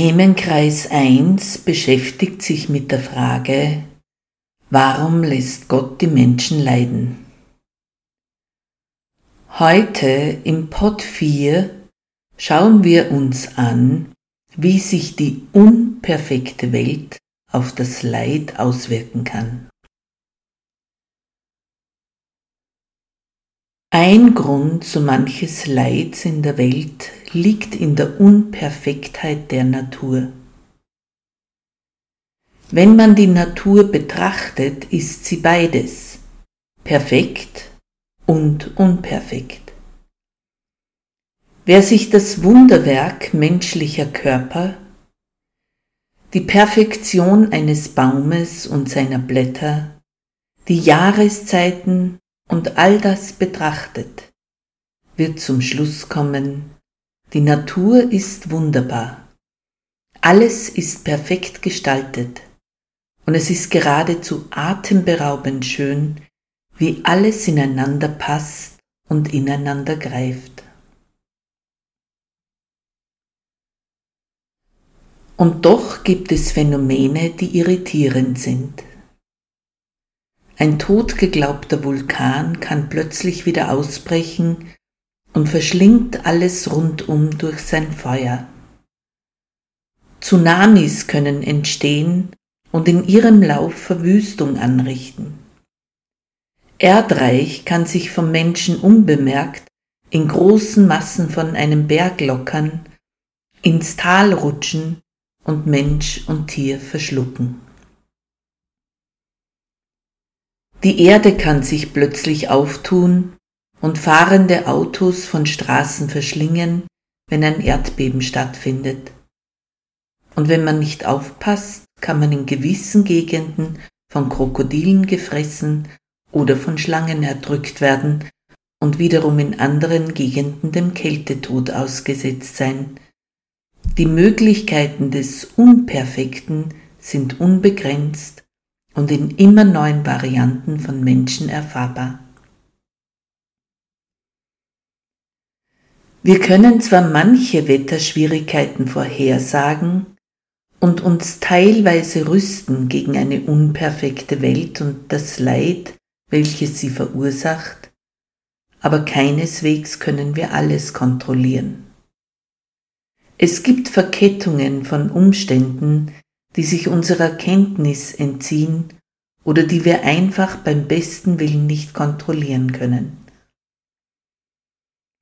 Themenkreis 1 beschäftigt sich mit der Frage, warum lässt Gott die Menschen leiden? Heute im Pod 4 schauen wir uns an, wie sich die unperfekte Welt auf das Leid auswirken kann. Ein Grund so manches Leids in der Welt liegt in der Unperfektheit der Natur. Wenn man die Natur betrachtet, ist sie beides, perfekt und unperfekt. Wer sich das Wunderwerk menschlicher Körper, die Perfektion eines Baumes und seiner Blätter, die Jahreszeiten und all das betrachtet, wird zum Schluss kommen, die Natur ist wunderbar. Alles ist perfekt gestaltet und es ist geradezu atemberaubend schön, wie alles ineinander passt und ineinander greift. Und doch gibt es Phänomene, die irritierend sind. Ein totgeglaubter Vulkan kann plötzlich wieder ausbrechen und verschlingt alles rundum durch sein Feuer. Tsunamis können entstehen und in ihrem Lauf Verwüstung anrichten. Erdreich kann sich vom Menschen unbemerkt in großen Massen von einem Berg lockern, ins Tal rutschen und Mensch und Tier verschlucken. Die Erde kann sich plötzlich auftun und fahrende Autos von Straßen verschlingen, wenn ein Erdbeben stattfindet. Und wenn man nicht aufpasst, kann man in gewissen Gegenden von Krokodilen gefressen oder von Schlangen erdrückt werden und wiederum in anderen Gegenden dem Kältetod ausgesetzt sein. Die Möglichkeiten des Unperfekten sind unbegrenzt und in immer neuen Varianten von Menschen erfahrbar. Wir können zwar manche Wetterschwierigkeiten vorhersagen und uns teilweise rüsten gegen eine unperfekte Welt und das Leid, welches sie verursacht, aber keineswegs können wir alles kontrollieren. Es gibt Verkettungen von Umständen, die sich unserer Kenntnis entziehen oder die wir einfach beim besten Willen nicht kontrollieren können.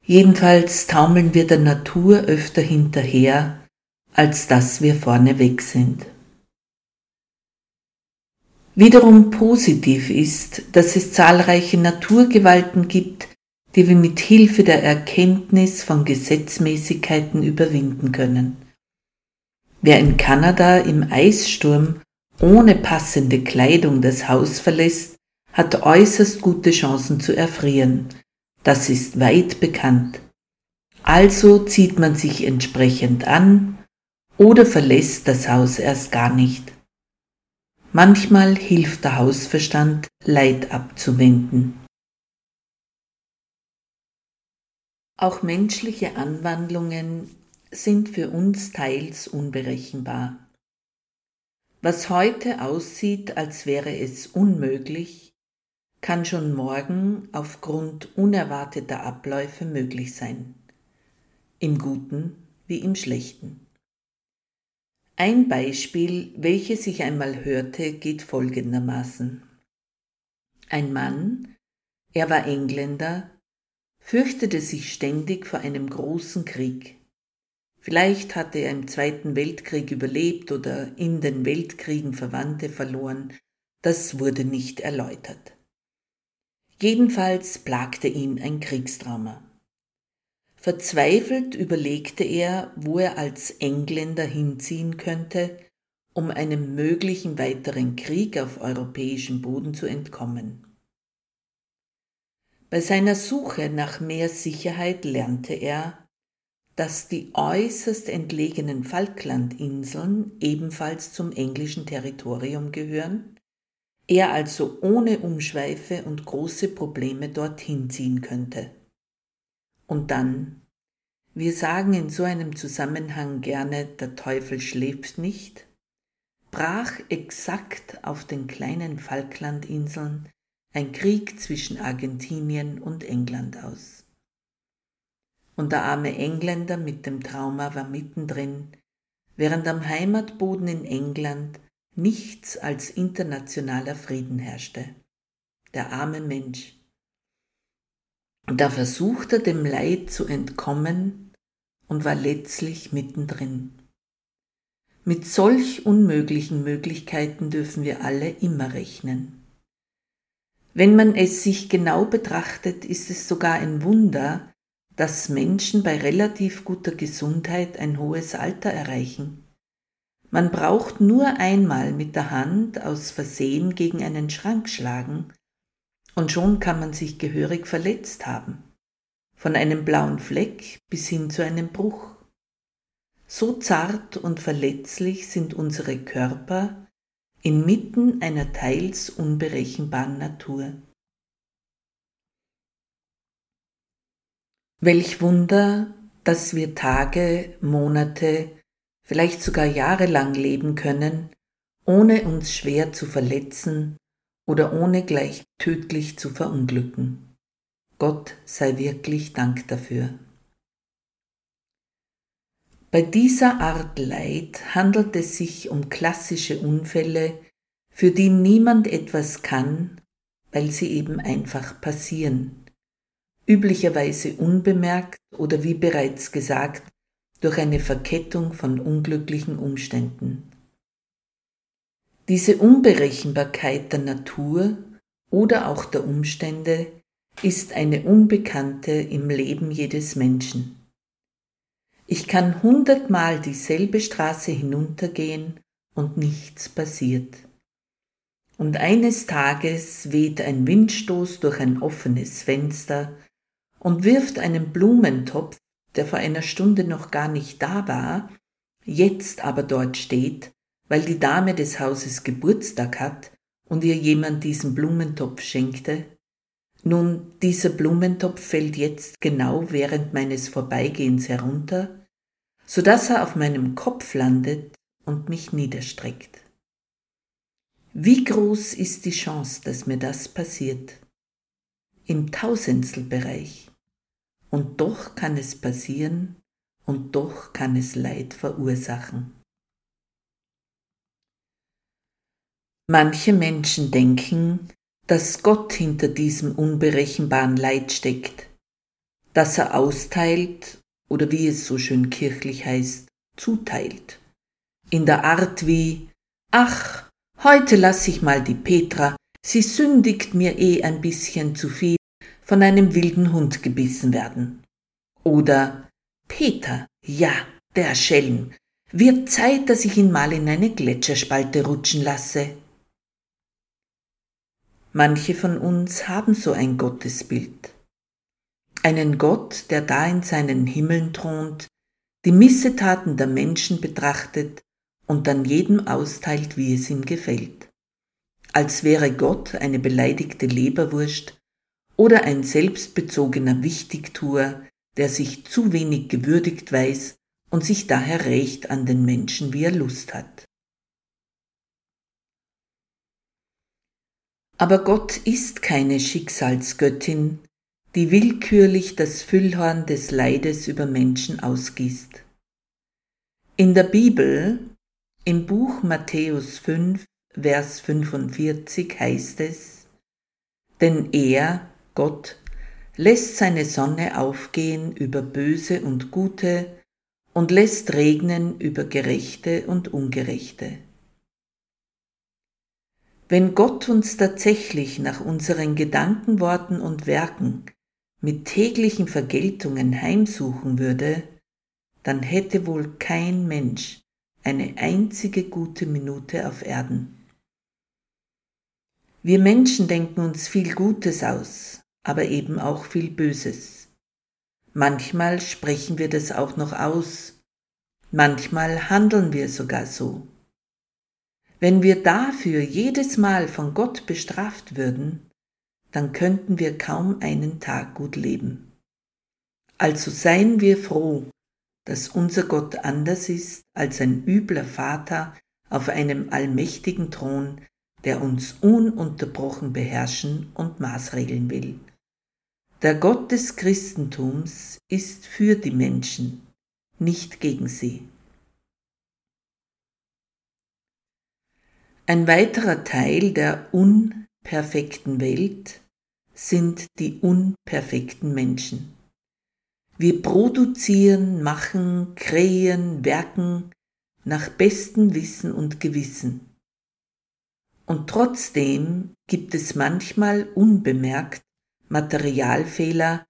Jedenfalls taumeln wir der Natur öfter hinterher, als dass wir vorne weg sind. Wiederum positiv ist, dass es zahlreiche Naturgewalten gibt, die wir mit Hilfe der Erkenntnis von Gesetzmäßigkeiten überwinden können. Wer in Kanada im Eissturm ohne passende Kleidung das Haus verlässt, hat äußerst gute Chancen zu erfrieren. Das ist weit bekannt. Also zieht man sich entsprechend an oder verlässt das Haus erst gar nicht. Manchmal hilft der Hausverstand, Leid abzuwenden. Auch menschliche Anwandlungen sind für uns teils unberechenbar. Was heute aussieht, als wäre es unmöglich, kann schon morgen aufgrund unerwarteter Abläufe möglich sein, im Guten wie im Schlechten. Ein Beispiel, welches ich einmal hörte, geht folgendermaßen. Ein Mann, er war Engländer, fürchtete sich ständig vor einem großen Krieg. Vielleicht hatte er im Zweiten Weltkrieg überlebt oder in den Weltkriegen Verwandte verloren, das wurde nicht erläutert. Jedenfalls plagte ihn ein Kriegstrauma. Verzweifelt überlegte er, wo er als Engländer hinziehen könnte, um einem möglichen weiteren Krieg auf europäischem Boden zu entkommen. Bei seiner Suche nach mehr Sicherheit lernte er, dass die äußerst entlegenen Falklandinseln ebenfalls zum englischen Territorium gehören, er also ohne Umschweife und große Probleme dorthin ziehen könnte. Und dann, wir sagen in so einem Zusammenhang gerne, der Teufel schläft nicht, brach exakt auf den kleinen Falklandinseln ein Krieg zwischen Argentinien und England aus. Und der arme Engländer mit dem Trauma war mittendrin, während am Heimatboden in England nichts als internationaler Frieden herrschte. Der arme Mensch. Da versuchte er dem Leid zu entkommen und war letztlich mittendrin. Mit solch unmöglichen Möglichkeiten dürfen wir alle immer rechnen. Wenn man es sich genau betrachtet, ist es sogar ein Wunder, dass Menschen bei relativ guter Gesundheit ein hohes Alter erreichen. Man braucht nur einmal mit der Hand aus Versehen gegen einen Schrank schlagen, und schon kann man sich gehörig verletzt haben, von einem blauen Fleck bis hin zu einem Bruch. So zart und verletzlich sind unsere Körper inmitten einer teils unberechenbaren Natur. Welch Wunder, dass wir Tage, Monate, vielleicht sogar jahrelang leben können, ohne uns schwer zu verletzen oder ohne gleich tödlich zu verunglücken. Gott sei wirklich Dank dafür. Bei dieser Art Leid handelt es sich um klassische Unfälle, für die niemand etwas kann, weil sie eben einfach passieren, üblicherweise unbemerkt oder wie bereits gesagt, durch eine Verkettung von unglücklichen Umständen. Diese Unberechenbarkeit der Natur oder auch der Umstände ist eine Unbekannte im Leben jedes Menschen. Ich kann hundertmal dieselbe Straße hinuntergehen und nichts passiert. Und eines Tages weht ein Windstoß durch ein offenes Fenster und wirft einen Blumentopf, der vor einer Stunde noch gar nicht da war, jetzt aber dort steht, weil die Dame des Hauses Geburtstag hat und ihr jemand diesen Blumentopf schenkte? Nun, dieser Blumentopf fällt jetzt genau während meines Vorbeigehens herunter, so dass er auf meinem Kopf landet und mich niederstreckt. Wie groß ist die Chance, dass mir das passiert? Im Tausendstelbereich. Und doch kann es passieren und doch kann es Leid verursachen. Manche Menschen denken, dass Gott hinter diesem unberechenbaren Leid steckt, dass er austeilt oder wie es so schön kirchlich heißt, zuteilt. In der Art wie, ach, heute lass ich mal die Petra, sie sündigt mir eh ein bisschen zu viel, von einem wilden Hund gebissen werden. Oder, Peter, ja, der Schelm, wird Zeit, dass ich ihn mal in eine Gletscherspalte rutschen lasse. Manche von uns haben so ein Gottesbild. Einen Gott, der da in seinen Himmeln thront, die Missetaten der Menschen betrachtet und dann jedem austeilt, wie es ihm gefällt. Als wäre Gott eine beleidigte Leberwurst oder ein selbstbezogener Wichtigtuer, der sich zu wenig gewürdigt weiß und sich daher rächt an den Menschen, wie er Lust hat. Aber Gott ist keine Schicksalsgöttin, die willkürlich das Füllhorn des Leides über Menschen ausgießt. In der Bibel, Im Buch Matthäus 5, Vers 45 heißt es, Denn er, Gott, lässt seine Sonne aufgehen über Böse und Gute und lässt regnen über Gerechte und Ungerechte. Wenn Gott uns tatsächlich nach unseren Gedanken, Worten und Werken mit täglichen Vergeltungen heimsuchen würde, dann hätte wohl kein Mensch eine einzige gute Minute auf Erden. Wir Menschen denken uns viel Gutes aus, aber eben auch viel Böses. Manchmal sprechen wir das auch noch aus, manchmal handeln wir sogar so. Wenn wir dafür jedes Mal von Gott bestraft würden, dann könnten wir kaum einen Tag gut leben. Also seien wir froh, dass unser Gott anders ist als ein übler Vater auf einem allmächtigen Thron, der uns ununterbrochen beherrschen und maßregeln will. Der Gott des Christentums ist für die Menschen, nicht gegen sie. Ein weiterer Teil der unperfekten Welt sind die unperfekten Menschen. Wir produzieren, machen, kreieren, werken nach bestem Wissen und Gewissen. Und trotzdem gibt es manchmal unbemerkt Materialfehler,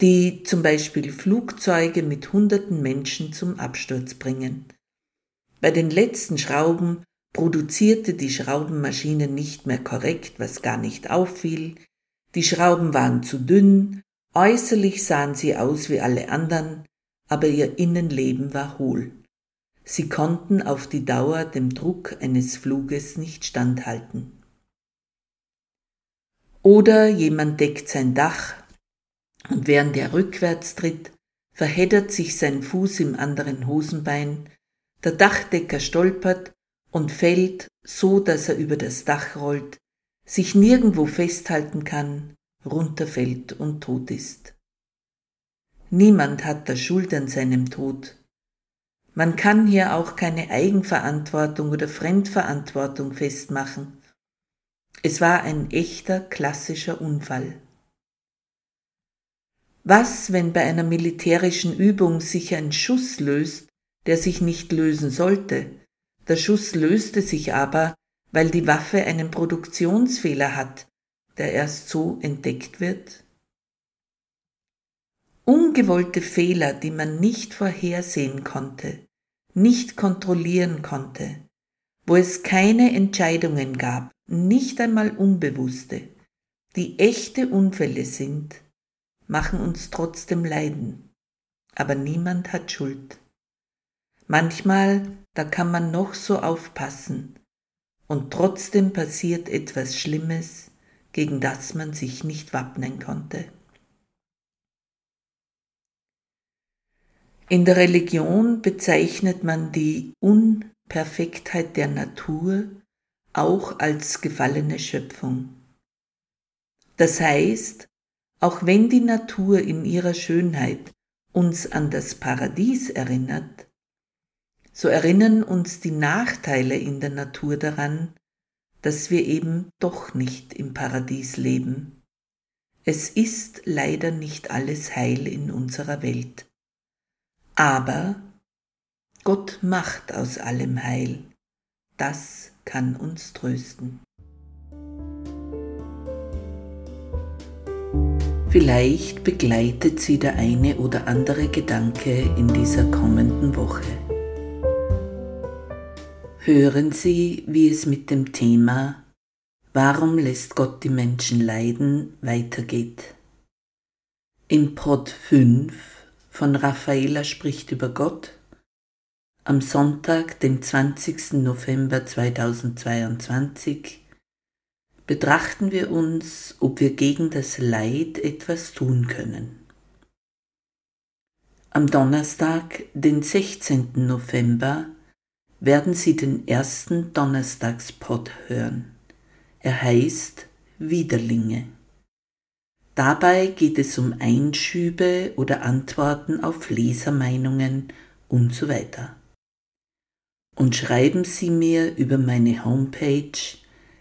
die zum Beispiel Flugzeuge mit hunderten Menschen zum Absturz bringen. Bei den letzten Schrauben produzierte die Schraubenmaschine nicht mehr korrekt, was gar nicht auffiel, die Schrauben waren zu dünn, äußerlich sahen sie aus wie alle anderen, aber ihr Innenleben war hohl. Sie konnten auf die Dauer dem Druck eines Fluges nicht standhalten. Oder jemand deckt sein Dach und während er rückwärts tritt, verheddert sich sein Fuß im anderen Hosenbein, der Dachdecker stolpert und fällt, so dass er über das Dach rollt, sich nirgendwo festhalten kann, runterfällt und tot ist. Niemand hat da Schuld an seinem Tod. Man kann hier auch keine Eigenverantwortung oder Fremdverantwortung festmachen. Es war ein echter klassischer Unfall. Was, wenn bei einer militärischen Übung sich ein Schuss löst, der sich nicht lösen sollte, der Schuss löste sich aber, weil die Waffe einen Produktionsfehler hat, der erst so entdeckt wird? Ungewollte Fehler, die man nicht vorhersehen konnte, nicht kontrollieren konnte, wo es keine Entscheidungen gab, nicht einmal unbewusste, die echte Unfälle sind, machen uns trotzdem leiden. Aber niemand hat Schuld. Manchmal, da kann man noch so aufpassen, und trotzdem passiert etwas Schlimmes, gegen das man sich nicht wappnen konnte. In der Religion bezeichnet man die Unperfektheit der Natur auch als gefallene Schöpfung. Das heißt, auch wenn die Natur in ihrer Schönheit uns an das Paradies erinnert, so erinnern uns die Nachteile in der Natur daran, dass wir eben doch nicht im Paradies leben. Es ist leider nicht alles heil in unserer Welt. Aber Gott macht aus allem Heil. Das kann uns trösten. Vielleicht begleitet sie der eine oder andere Gedanke in dieser kommenden Woche. Hören Sie, wie es mit dem Thema Warum lässt Gott die Menschen leiden weitergeht. Im Pod 5 von Raffaela spricht über Gott am Sonntag, dem 20. November 2022 betrachten wir uns, ob wir gegen das Leid etwas tun können. Am Donnerstag, den 16. November, werden Sie den ersten Donnerstagspot hören. Er heißt Widerlinge. Dabei geht es um Einschübe oder Antworten auf Lesermeinungen und so weiter. Und schreiben Sie mir über meine Homepage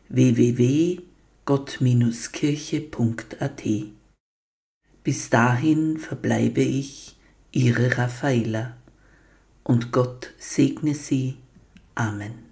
www.gott-kirche.at. Bis dahin verbleibe ich, Ihre Raffaella, und Gott segne Sie. Amen.